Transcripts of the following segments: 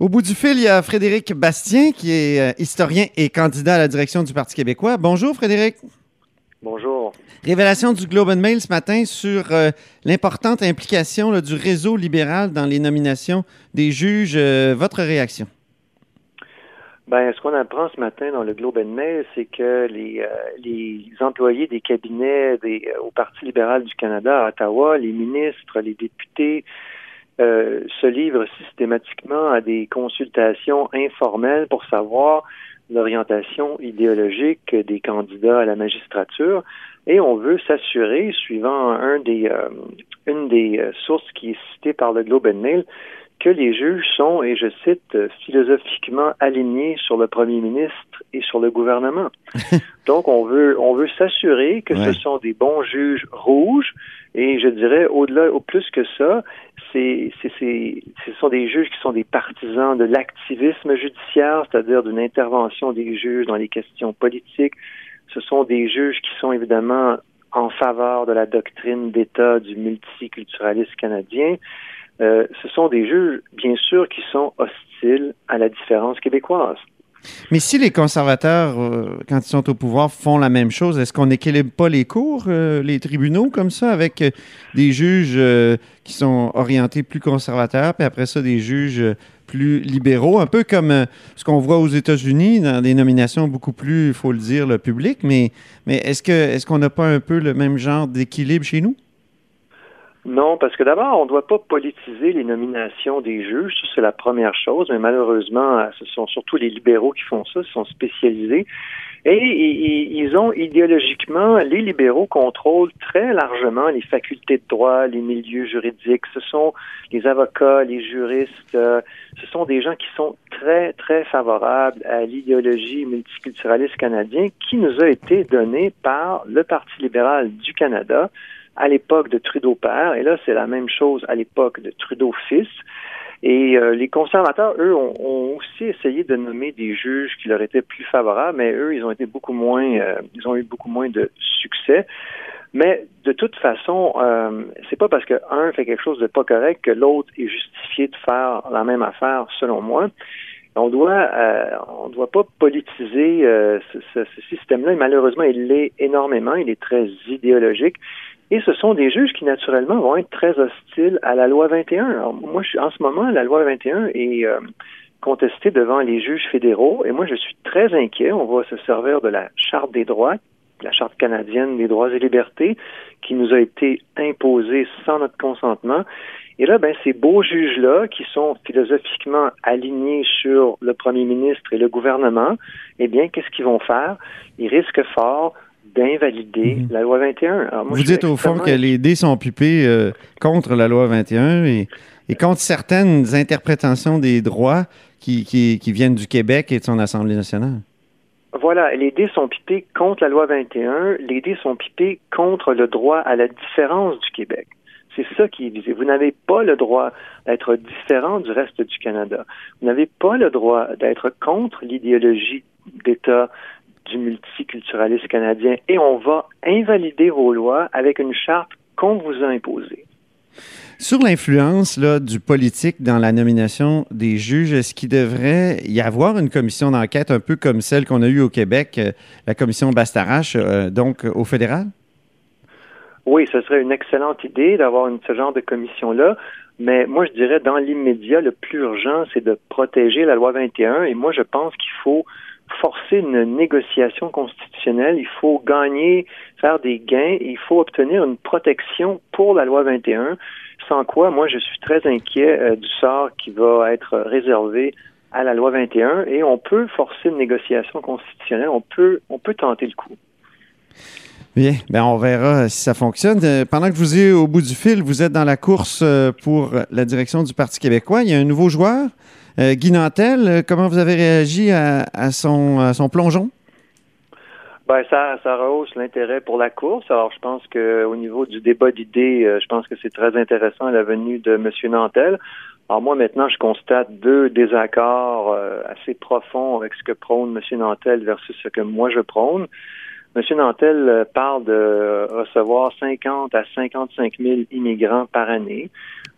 Au bout du fil, il y a Frédéric Bastien, qui est euh, historien et candidat à la direction du Parti québécois. Bonjour, Frédéric. Bonjour. Révélation du Globe and Mail ce matin sur euh, l'importante implication du réseau libéral dans les nominations des juges. Euh, votre réaction? Ben, ce qu'on apprend ce matin dans le Globe and Mail, c'est que les, les employés des cabinets des, au Parti libéral du Canada à Ottawa, les ministres, les députés, euh, se livrent systématiquement à des consultations informelles pour savoir l'orientation idéologique des candidats à la magistrature. Et on veut s'assurer, suivant un des, euh, une des euh, sources qui est citée par le Globe and Mail, que les juges sont, et je cite, philosophiquement alignés sur le premier ministre et sur le gouvernement. Donc, on veut, on veut s'assurer que ce sont des bons juges rouges, et je dirais, au-delà, au plus que ça, c'est, c'est, c'est, ce sont des juges qui sont des partisans de l'activisme judiciaire, c'est-à-dire d'une intervention des juges dans les questions politiques. Ce sont des juges qui sont évidemment en faveur de la doctrine d'État du multiculturalisme canadien. Euh, ce sont des juges, bien sûr, qui sont hostiles à la différence québécoise. Mais si les conservateurs, euh, quand ils sont au pouvoir, font la même chose, est-ce qu'on n'équilibre pas les cours, euh, les tribunaux, comme ça, avec des juges qui sont orientés plus conservateurs, puis après ça, des juges plus libéraux, un peu comme ce qu'on voit aux États-Unis dans des nominations beaucoup plus, il faut le dire, le public. Mais, est-ce qu'on n'a pas un peu le même genre d'équilibre chez nous? Non, parce que d'abord, on ne doit pas politiser les nominations des juges, ça c'est la première chose, mais malheureusement, ce sont surtout les libéraux qui font ça, ils sont spécialisés. Et, ils ont idéologiquement, les libéraux contrôlent très largement les facultés de droit, les milieux juridiques. Ce sont les avocats, les juristes, euh, ce sont des gens qui sont très, très favorables à l'idéologie multiculturaliste canadien qui nous a été donnée par le Parti libéral du Canada à l'époque de Trudeau père, et là c'est la même chose à l'époque de Trudeau fils. Et euh, les conservateurs, eux, ont, aussi essayé de nommer des juges qui leur étaient plus favorables, mais eux, ils ont été beaucoup moins, euh, ils ont eu beaucoup moins de succès. Mais de toute façon, euh, c'est pas parce qu'un fait quelque chose de pas correct que l'autre est justifié de faire la même affaire, selon moi. On doit, euh, on doit pas politiser ce, ce, ce système-là. Et malheureusement, il l'est énormément. Il est très idéologique. Et ce sont des juges qui, naturellement, vont être très hostiles à la loi 21. Alors, moi, je, en ce moment, la loi 21 est euh, contestée devant les juges fédéraux, et moi, je suis très inquiet. On va se servir de la Charte des droits, la Charte canadienne des droits et libertés, qui nous a été imposée sans notre consentement. Et là, ben, ces beaux juges-là, qui sont philosophiquement alignés sur le premier ministre et le gouvernement, eh bien, qu'est-ce qu'ils vont faire? Ils risquent fort d'invalider mhm. la loi 21. Vous dites au fond que les dés sont pipés euh, contre la loi 21 et, et, contre certaines interprétations des droits qui, qui, qui, viennent du Québec et de son Assemblée nationale. Voilà, les dés sont pipés contre la loi 21, les dés sont pipés contre le droit à la différence du Québec. C'est ça qui est visé. Vous n'avez pas le droit d'être différent du reste du Canada. Vous n'avez pas le droit d'être contre l'idéologie d'État du multiculturalisme canadien et on va invalider vos lois avec une charte qu'on vous a imposée. Sur l'influence du politique dans la nomination des juges, est-ce qu'il devrait y avoir une commission d'enquête un peu comme celle qu'on a eue au Québec, euh, la commission Bastarache, euh, donc au fédéral? Oui, ce serait une excellente idée d'avoir ce genre de commission-là. Mais moi, je dirais, dans l'immédiat, le plus urgent, c'est de protéger la loi 21. Et moi, je pense qu'il faut forcer une négociation constitutionnelle, il faut gagner, faire des gains, il faut obtenir une protection pour la loi 21, sans quoi, moi, je suis très inquiet euh, du sort qui va être réservé à la loi 21 et on peut forcer une négociation constitutionnelle, on peut, on peut tenter le coup. Bien, ben on verra si ça fonctionne. Euh, pendant que vous êtes au bout du fil, vous êtes dans la course euh, pour la direction du Parti québécois. Il y a un nouveau joueur? Euh, Guy Nantel, euh, comment vous avez réagi à, son, son plongeon? Ben, ça, ça rehausse l'intérêt pour la course. Alors, je pense qu'au niveau du débat d'idées, euh, je pense que c'est très intéressant la venue de M. Nantel. Alors, moi, maintenant, je constate deux désaccords assez profonds avec ce que prône M. Nantel versus ce que moi je prône. M. Nantel parle de recevoir 50 à 55 000 immigrants par année.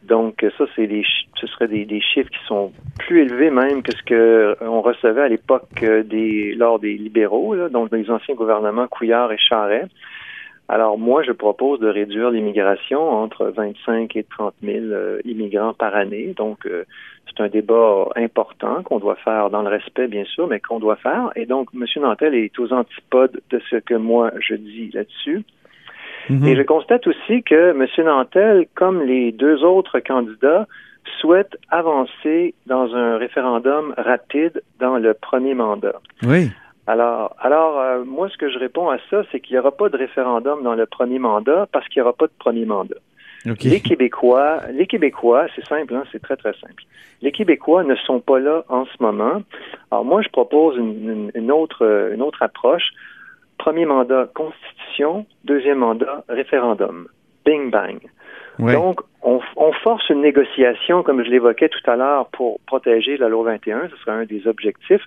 Donc, ça, c'est des, ce serait des, chiffres qui sont plus élevés même que ce que on recevait à l'époque lors des libéraux, donc des anciens gouvernements Couillard et Charret. Alors moi, je propose de réduire l'immigration entre 25 et 30 000 euh, immigrants par année. Donc, euh, c'est un débat important qu'on doit faire dans le respect, bien sûr, mais qu'on doit faire. Et donc, M. Nantel est aux antipodes de ce que moi je dis là-dessus. Mm-hmm. Et je constate aussi que M. Nantel, comme les deux autres candidats, souhaite avancer dans un référendum rapide dans le premier mandat. Oui. Alors, alors euh, moi, ce que je réponds à ça, c'est qu'il n'y aura pas de référendum dans le premier mandat parce qu'il n'y aura pas de premier mandat. Les Québécois, les Québécois, c'est simple, hein, c'est très très simple. Les Québécois ne sont pas là en ce moment. Alors moi, je propose une, une autre une autre approche. Premier mandat constitution, deuxième mandat référendum. Bing bang. Donc, on, on, force une négociation, comme je l'évoquais tout à l'heure, pour protéger la loi 21. Ce serait un des objectifs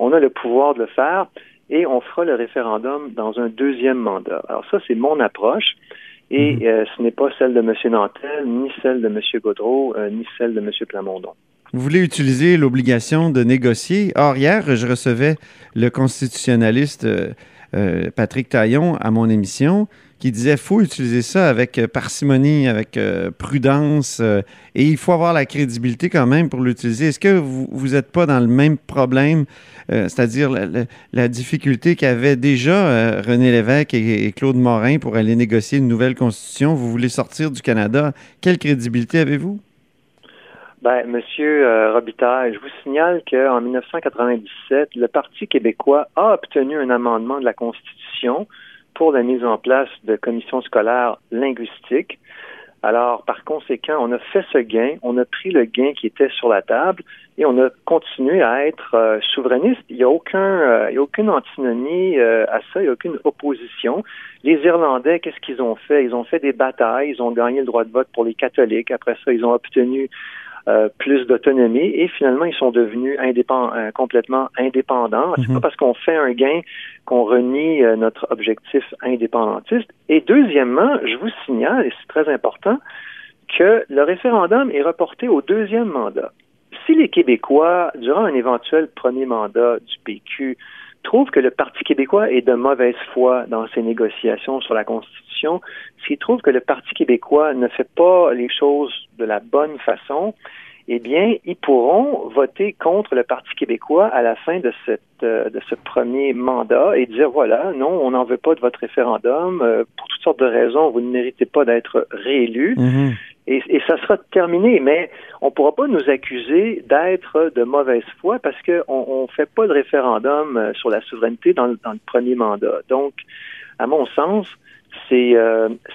on a le pouvoir de le faire et on fera le référendum dans un deuxième mandat. Alors ça, c'est mon approche. Et mhm. euh, ce n'est pas celle de M. Nantel, ni celle de M. Gaudreau, euh, ni celle de M. Plamondon. Vous voulez utiliser l'obligation de négocier. Or, hier, je recevais le constitutionnaliste euh, Patrick Taillon à mon émission qui disait faut utiliser ça avec euh, parcimonie, avec euh, prudence, et il faut avoir la crédibilité quand même pour l'utiliser. Est-ce que vous n'êtes pas dans le même problème, c'est-à-dire la, difficulté qu'avaient déjà René Lévesque et, Claude Morin pour aller négocier une nouvelle constitution? Vous voulez sortir du Canada. Quelle crédibilité avez-vous? Ben, Monsieur Robitaille, je vous signale qu'en 1997, le Parti québécois a obtenu un amendement de la Constitution pour la mise en place de commissions scolaires linguistiques. Alors, par conséquent, on a fait ce gain, on a pris le gain qui était sur la table et on a continué à être euh, souverainiste. Il n'y a aucun, euh, il y a aucune antinomie euh, à ça, il n'y a aucune opposition. Les Irlandais, qu'est-ce qu'ils ont fait? Ils ont fait des batailles, ils ont gagné le droit de vote pour les catholiques. Après ça, ils ont obtenu euh, plus d'autonomie et finalement ils sont devenus indépendants, euh, complètement indépendants. C'est mhm. pas parce qu'on fait un gain qu'on renie euh, notre objectif indépendantiste. Et deuxièmement, je vous signale, et c'est très important, que le référendum est reporté au deuxième mandat. Si les Québécois, durant un éventuel premier mandat du PQ, trouvent que le Parti québécois est de mauvaise foi dans ses négociations sur la Constitution, s'ils trouvent que le Parti québécois ne fait pas les choses de la bonne façon, eh bien, ils pourront voter contre le Parti québécois à la fin de, cette, euh, de ce premier mandat et dire, voilà, non, on n'en veut pas de votre référendum. Euh, pour toutes sortes de raisons, vous ne méritez pas d'être réélu. Mm-hmm. Et, et, ça sera terminé, mais on ne pourra pas nous accuser d'être de mauvaise foi parce qu'on ne fait pas de référendum euh, sur la souveraineté dans, dans le premier mandat. Donc, à mon sens, c'est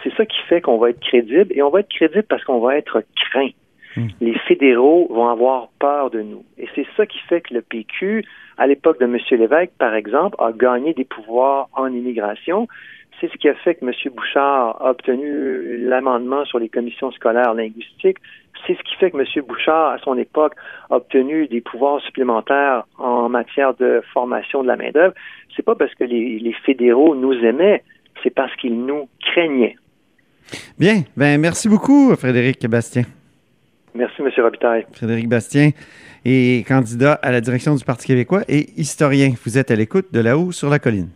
c'est ça qui fait qu'on va être crédible et on va être crédible parce qu'on va être craint. Hmm. Les fédéraux vont avoir peur de nous. Et c'est ça qui fait que le PQ, à l'époque de M. Lévesque, par exemple, a gagné des pouvoirs en immigration. C'est ce qui a fait que M. Bouchard a obtenu l'amendement sur les commissions scolaires linguistiques. C'est ce qui fait que M. Bouchard, à son époque, a obtenu des pouvoirs supplémentaires en matière de formation de la main-d'œuvre. C'est pas parce que les, les fédéraux nous aimaient, c'est parce qu'ils nous craignaient. Bien. Ben, merci beaucoup, Frédéric Bastien. Merci, M. Robitaille. Frédéric Bastien est candidat à la direction du Parti québécois et historien. Vous êtes à l'écoute de là-haut sur la colline.